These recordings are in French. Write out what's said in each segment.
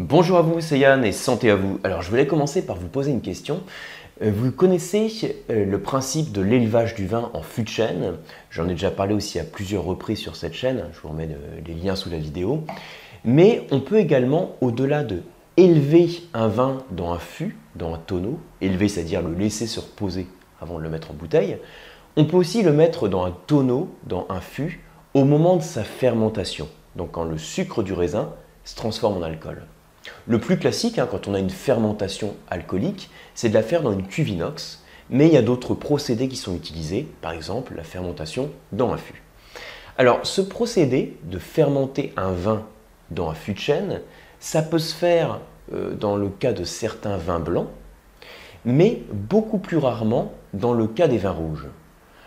Bonjour à vous, c'est Yann et santé à vous. Alors je voulais commencer par vous poser une question. Euh, vous connaissez euh, le principe de l'élevage du vin en fût de chêne? J'en ai déjà parlé aussi à plusieurs reprises sur cette chaîne. Je vous remets euh, les liens sous la vidéo. Mais on peut également, au-delà de élever un vin dans un fût, dans un tonneau, élever c'est-à-dire le laisser se reposer avant de le mettre en bouteille, on peut aussi le mettre dans un tonneau, dans un fût, au moment de sa fermentation. Donc quand le sucre du raisin se transforme en alcool. Le plus classique, hein, quand on a une fermentation alcoolique, c'est de la faire dans une cuve inox, mais il y a d'autres procédés qui sont utilisés, par exemple la fermentation dans un fût. Alors ce procédé de fermenter un vin dans un fût de chêne, ça peut se faire euh, dans le cas de certains vins blancs, mais beaucoup plus rarement dans le cas des vins rouges.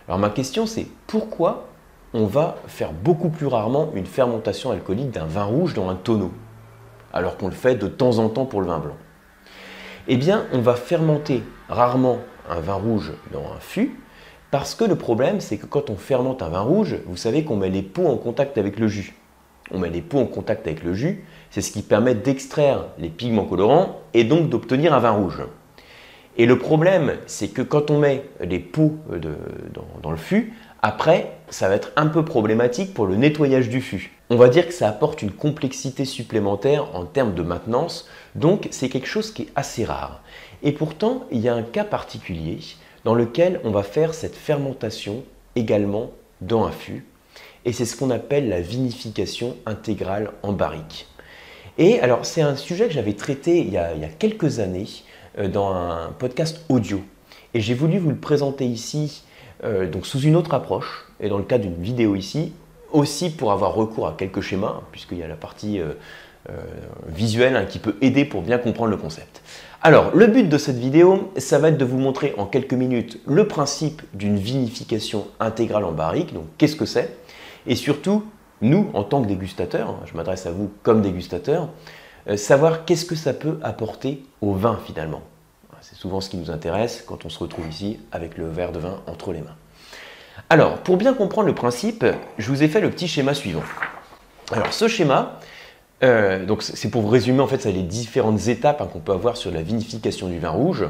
Alors ma question c'est pourquoi on va faire beaucoup plus rarement une fermentation alcoolique d'un vin rouge dans un tonneau, alors qu'on le fait de temps en temps pour le vin blanc Eh bien, on va fermenter rarement un vin rouge dans un fût, parce que le problème, c'est que quand on fermente un vin rouge, vous savez qu'on met les peaux en contact avec le jus. On met les peaux en contact avec le jus, c'est ce qui permet d'extraire les pigments colorants et donc d'obtenir un vin rouge. Et le problème, c'est que quand on met les peaux dans le fût, après, ça va être un peu problématique pour le nettoyage du fût. On va dire que ça apporte une complexité supplémentaire en termes de maintenance, donc c'est quelque chose qui est assez rare. Et pourtant, il y a un cas particulier dans lequel on va faire cette fermentation également dans un fût, et c'est ce qu'on appelle la vinification intégrale en barrique. Et alors, c'est un sujet que j'avais traité il y, a, quelques années euh, dans un podcast audio, et j'ai voulu vous le présenter ici euh, donc sous une autre approche, et dans le cas d'une vidéo ici, aussi pour avoir recours à quelques schémas, puisqu'il y a la partie euh, euh, visuelle hein, qui peut aider pour bien comprendre le concept. Alors, le but de cette vidéo, ça va être de vous montrer en quelques minutes le principe d'une vinification intégrale en barrique, donc qu'est-ce que c'est, et surtout, nous, en tant que dégustateurs, hein, je m'adresse à vous comme dégustateurs, savoir qu'est-ce que ça peut apporter au vin finalement. C'est souvent ce qui nous intéresse quand on se retrouve ici avec le verre de vin entre les mains. Alors, pour bien comprendre le principe, je vous ai fait le petit schéma suivant. Alors, ce schéma, euh, c'est pour résumer en fait les différentes étapes hein, qu'on peut avoir sur la vinification du vin rouge.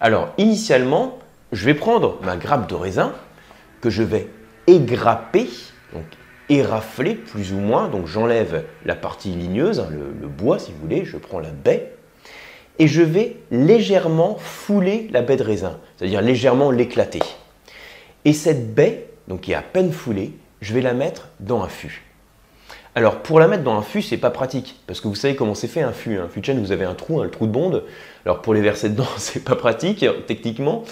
Alors, initialement, je vais prendre ma grappe de raisin que je vais égrapper, donc érafler plus ou moins. Donc, j'enlève la partie ligneuse, hein, le bois si vous voulez, je prends la baie et je vais légèrement fouler la baie de raisin, c'est-à-dire légèrement l'éclater. Et cette baie, donc qui est à peine foulée, je vais la mettre dans un fût. Alors pour la mettre dans un fût, c'est pas pratique parce que vous savez comment c'est fait un fût. Un fût de vous avez un trou, un trou de bonde. Alors pour les verser dedans, c'est pas pratique techniquement.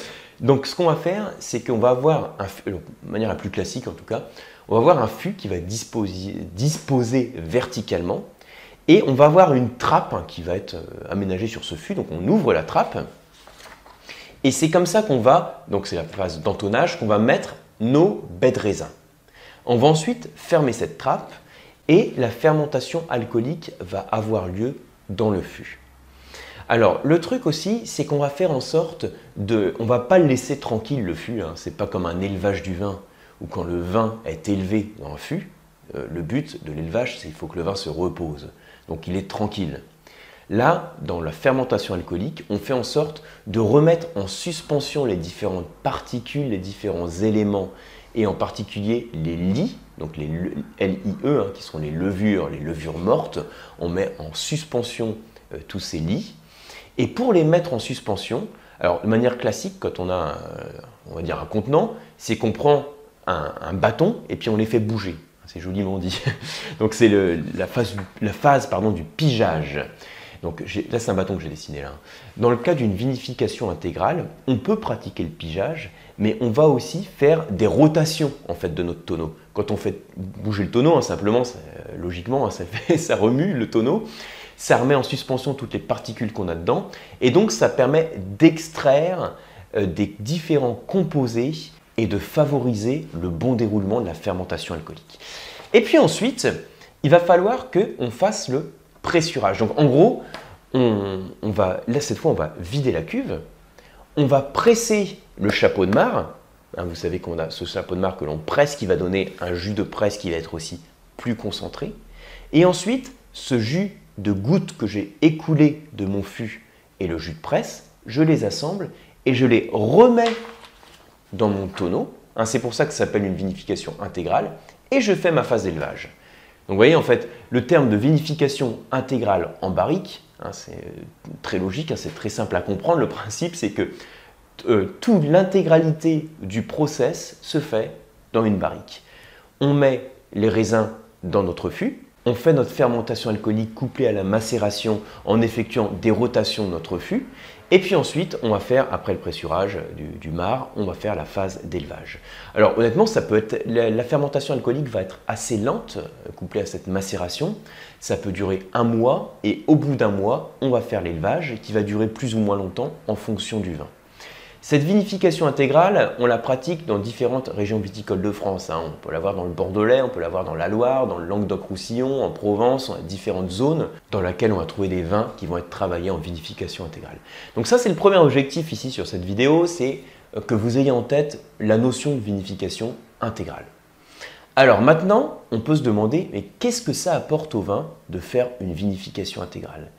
Donc ce qu'on va faire, c'est qu'on va avoir un de manière la plus classique en tout cas, on va avoir un fût qui va disposer, disposer verticalement et on va avoir une trappe hein, qui va être euh, aménagée sur ce fût. Donc on ouvre la trappe. Et c'est comme ça qu'on va, donc c'est la phase d'entonnage, qu'on va mettre nos baies de raisin. On va ensuite fermer cette trappe et la fermentation alcoolique va avoir lieu dans le fût. Alors le truc aussi, c'est qu'on va faire en sorte de, on va pas laisser tranquille le fût. Hein. C'est pas comme un élevage du vin où quand le vin est élevé dans un fût, euh, le but de l'élevage, c'est qu'il faut que le vin se repose. Donc il est tranquille. Là, dans la fermentation alcoolique, on fait en sorte de remettre en suspension les différentes particules, les différents éléments, et en particulier les lits, donc les LIE, hein, qui sont les levures, les levures mortes. On met en suspension euh, tous ces lits. Et pour les mettre en suspension, alors de manière classique, quand on a, on va dire un contenant, c'est qu'on prend un bâton et puis on les fait bouger. C'est joliment dit. Donc c'est la phase, du pigeage. Donc là, c'est un bâton que j'ai dessiné là. Dans le cas d'une vinification intégrale, on peut pratiquer le pigeage, mais on va aussi faire des rotations en fait de notre tonneau. Quand on fait bouger le tonneau, hein, simplement, logiquement, hein, ça remue le tonneau, ça remet en suspension toutes les particules qu'on a dedans, et donc ça permet d'extraire euh, des différents composés et de favoriser le bon déroulement de la fermentation alcoolique. Et puis ensuite, il va falloir qu'on fasse le Donc en gros, on, va, là cette fois, on va vider la cuve, on va presser le chapeau de marc. Hein, vous savez qu'on a ce chapeau de marc que l'on presse qui va donner un jus de presse qui va être aussi plus concentré. Et ensuite, ce jus de gouttes que j'ai écoulées de mon fût et le jus de presse, je les assemble et je les remets dans mon tonneau. Hein, c'est pour ça que ça s'appelle une vinification intégrale. Et je fais ma phase d'élevage. Donc vous voyez, en fait, le terme de vinification intégrale en barrique, hein, c'est très logique, hein, c'est très simple à comprendre. Le principe, c'est que euh, toute l'intégralité du process se fait dans une barrique. On met les raisins dans notre fût, on fait notre fermentation alcoolique couplée à la macération en effectuant des rotations de notre fût. Et puis ensuite, on va faire, après le pressurage du, mar, on va faire la phase d'élevage. Alors honnêtement, ça peut être, la, fermentation alcoolique va être assez lente, couplée à cette macération. Ça peut durer un mois et au bout d'un mois, on va faire l'élevage qui va durer plus ou moins longtemps en fonction du vin. Cette vinification intégrale, on la pratique dans différentes régions viticoles de France. Hein. On peut l'avoir dans le Bordelais, on peut l'avoir dans la Loire, dans le Languedoc-Roussillon, en Provence, dans différentes zones dans lesquelles on va trouver des vins qui vont être travaillés en vinification intégrale. Donc ça, c'est le premier objectif ici sur cette vidéo, c'est euh, que vous ayez en tête la notion de vinification intégrale. Alors maintenant, on peut se demander, mais qu'est-ce que ça apporte au vin de faire une vinification intégrale?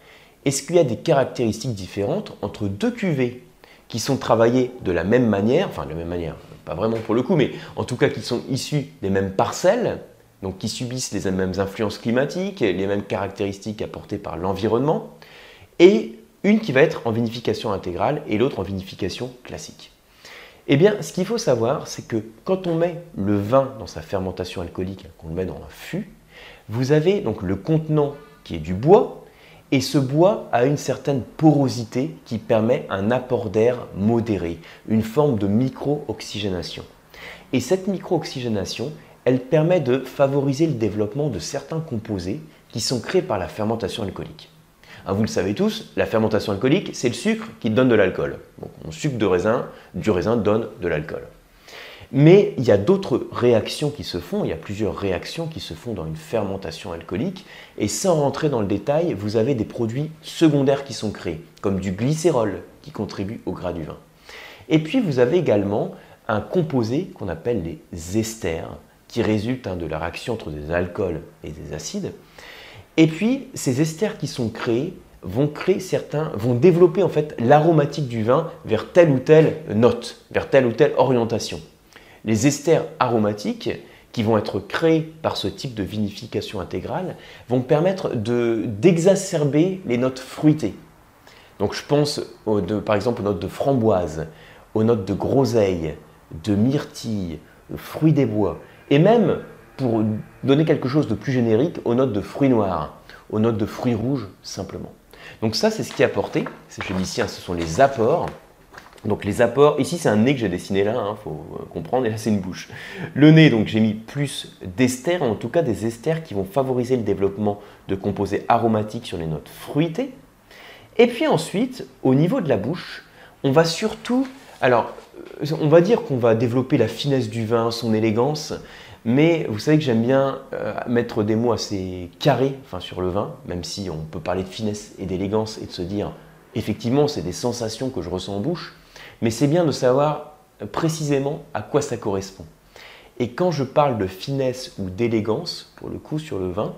Est-ce qu'il y a des caractéristiques différentes entre deux cuvées? Qui sont travaillés de la même manière, enfin de la même manière, pas vraiment pour le coup, mais en tout cas qui sont issus des mêmes parcelles, donc qui subissent les mêmes influences climatiques, les mêmes caractéristiques apportées par l'environnement, et une qui va être en vinification intégrale et l'autre en vinification classique. Eh bien, ce qu'il faut savoir, c'est que quand on met le vin dans sa fermentation alcoolique, qu'on le met dans un fût, vous avez donc le contenant qui est du bois, et ce bois a une certaine porosité qui permet un apport d'air modéré, une forme de micro-oxygénation. Et cette micro-oxygénation, elle permet de favoriser le développement de certains composés qui sont créés par la fermentation alcoolique. Hein, vous le savez tous, la fermentation alcoolique, c'est le sucre qui donne de l'alcool. Donc, mon sucre de raisin, du raisin donne de l'alcool. Mais il y a d'autres réactions qui se font, il y a plusieurs réactions qui se font dans une fermentation alcoolique, et sans rentrer dans le détail, vous avez des produits secondaires qui sont créés, comme du glycérol qui contribue au gras du vin. Et puis vous avez également un composé qu'on appelle les esters, qui résultent hein, de la réaction entre des alcools et des acides. Et puis ces esters qui sont créés vont créer certains, vont développer en fait l'aromatique du vin vers telle ou telle note, vers telle ou telle orientation les esters aromatiques qui vont être créés par ce type de vinification intégrale vont permettre d'exacerber les notes fruitées. Donc je pense par exemple aux notes de framboise, aux notes de groseille, de myrtille, de fruits des bois, et même pour donner quelque chose de plus générique, aux notes de fruits noirs, aux notes de fruits rouges simplement. Donc ça c'est ce qui est apporté, ici, hein, ce sont les apports donc les apports, ici c'est un nez que j'ai dessiné là, il hein, faut euh, comprendre, et là c'est une bouche. Le nez, donc j'ai mis plus d'esters, en tout cas des esters qui vont favoriser le développement de composés aromatiques sur les notes fruitées. Et puis ensuite, au niveau de la bouche, on va surtout, alors euh, on va dire qu'on va développer la finesse du vin, son élégance, mais vous savez que j'aime bien euh, mettre des mots assez carrés sur le vin, même si on peut parler de finesse et d'élégance et de se dire, effectivement, c'est des sensations que je ressens en bouche mais c'est bien de savoir précisément à quoi ça correspond. Et quand je parle de finesse ou d'élégance, pour le coup sur le vin,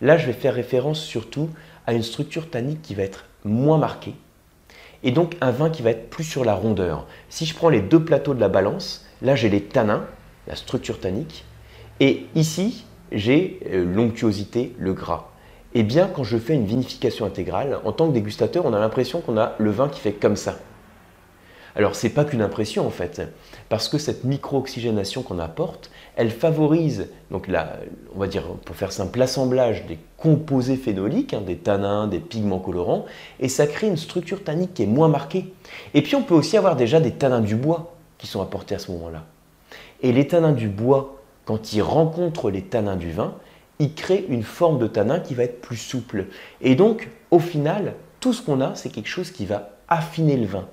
là je vais faire référence surtout à une structure tannique qui va être moins marquée, et donc un vin qui va être plus sur la rondeur. Si je prends les deux plateaux de la balance, là j'ai les tanins, la structure tannique, et ici j'ai euh, l'onctuosité, le gras. Et bien quand je fais une vinification intégrale, en tant que dégustateur, on a l'impression qu'on a le vin qui fait comme ça. Alors c'est pas qu'une impression en fait, parce que cette micro-oxygénation qu'on apporte, elle favorise, donc la, on va dire pour faire simple, l'assemblage des composés phénoliques, hein, des tanins, des pigments colorants, et ça crée une structure tannique qui est moins marquée. Et puis on peut aussi avoir déjà des tanins du bois qui sont apportés à ce moment-là. Et les tanins du bois, quand ils rencontrent les tanins du vin, ils créent une forme de tanin qui va être plus souple. Et donc, au final, tout ce qu'on a, c'est quelque chose qui va affiner le vin,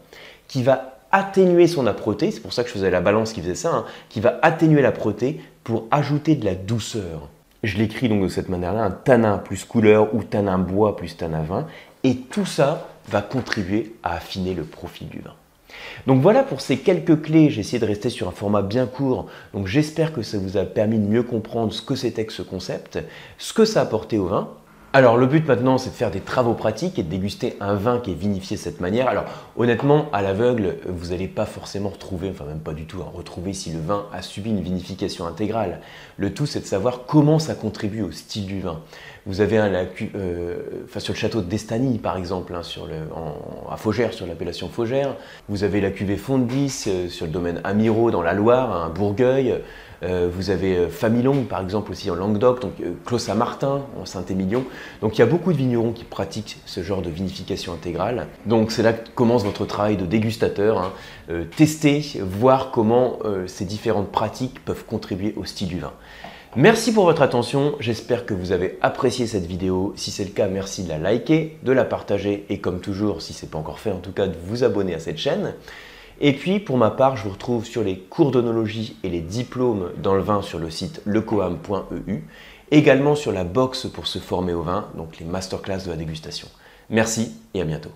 qui va atténuer son âpreté, c'est pour ça que je faisais la balance qui faisait ça, hein, qui va atténuer l'âpreté pour ajouter de la douceur. Je l'écris donc de cette manière-là, un tanin plus couleur ou tanin bois plus tanin vin, et tout ça va contribuer à affiner le profil du vin. Donc voilà pour ces quelques clés, j'ai essayé de rester sur un format bien court, donc j'espère que ça vous a permis de mieux comprendre ce que c'était que ce concept, ce que ça a apporté au vin, Alors le but maintenant c'est de faire des travaux pratiques et de déguster un vin qui est vinifié de cette manière. Alors honnêtement à l'aveugle vous n'allez pas forcément retrouver, enfin même pas du tout, hein, retrouver si le vin a subi une vinification intégrale. Le tout c'est de savoir comment ça contribue au style du vin. Vous avez un lacu, euh, sur le château de Destany par exemple, hein, sur le, à Faugère, sur l'appellation Faugère. Vous avez la cuvée Fondis euh, sur le domaine Amiro dans la Loire, un Bourgueil. Euh, vous avez euh, Famillon, par exemple, aussi en Languedoc, donc euh, Saint-Martin, en Saint-Émilion. Donc il y a beaucoup de vignerons qui pratiquent ce genre de vinification intégrale. Donc c'est là que commence votre travail de dégustateur. Hein. tester, voir comment ces différentes pratiques peuvent contribuer au style du vin. Merci pour votre attention, j'espère que vous avez apprécié cette vidéo. Si c'est le cas, merci de la liker, de la partager et comme toujours, si ce n'est pas encore fait en tout cas, de vous abonner à cette chaîne. Et puis, pour ma part, je vous retrouve sur les cours d'onologie et les diplômes dans le vin sur le site lecoam.eu, également sur la box pour se former au vin, donc les masterclass de la dégustation. Merci et à bientôt.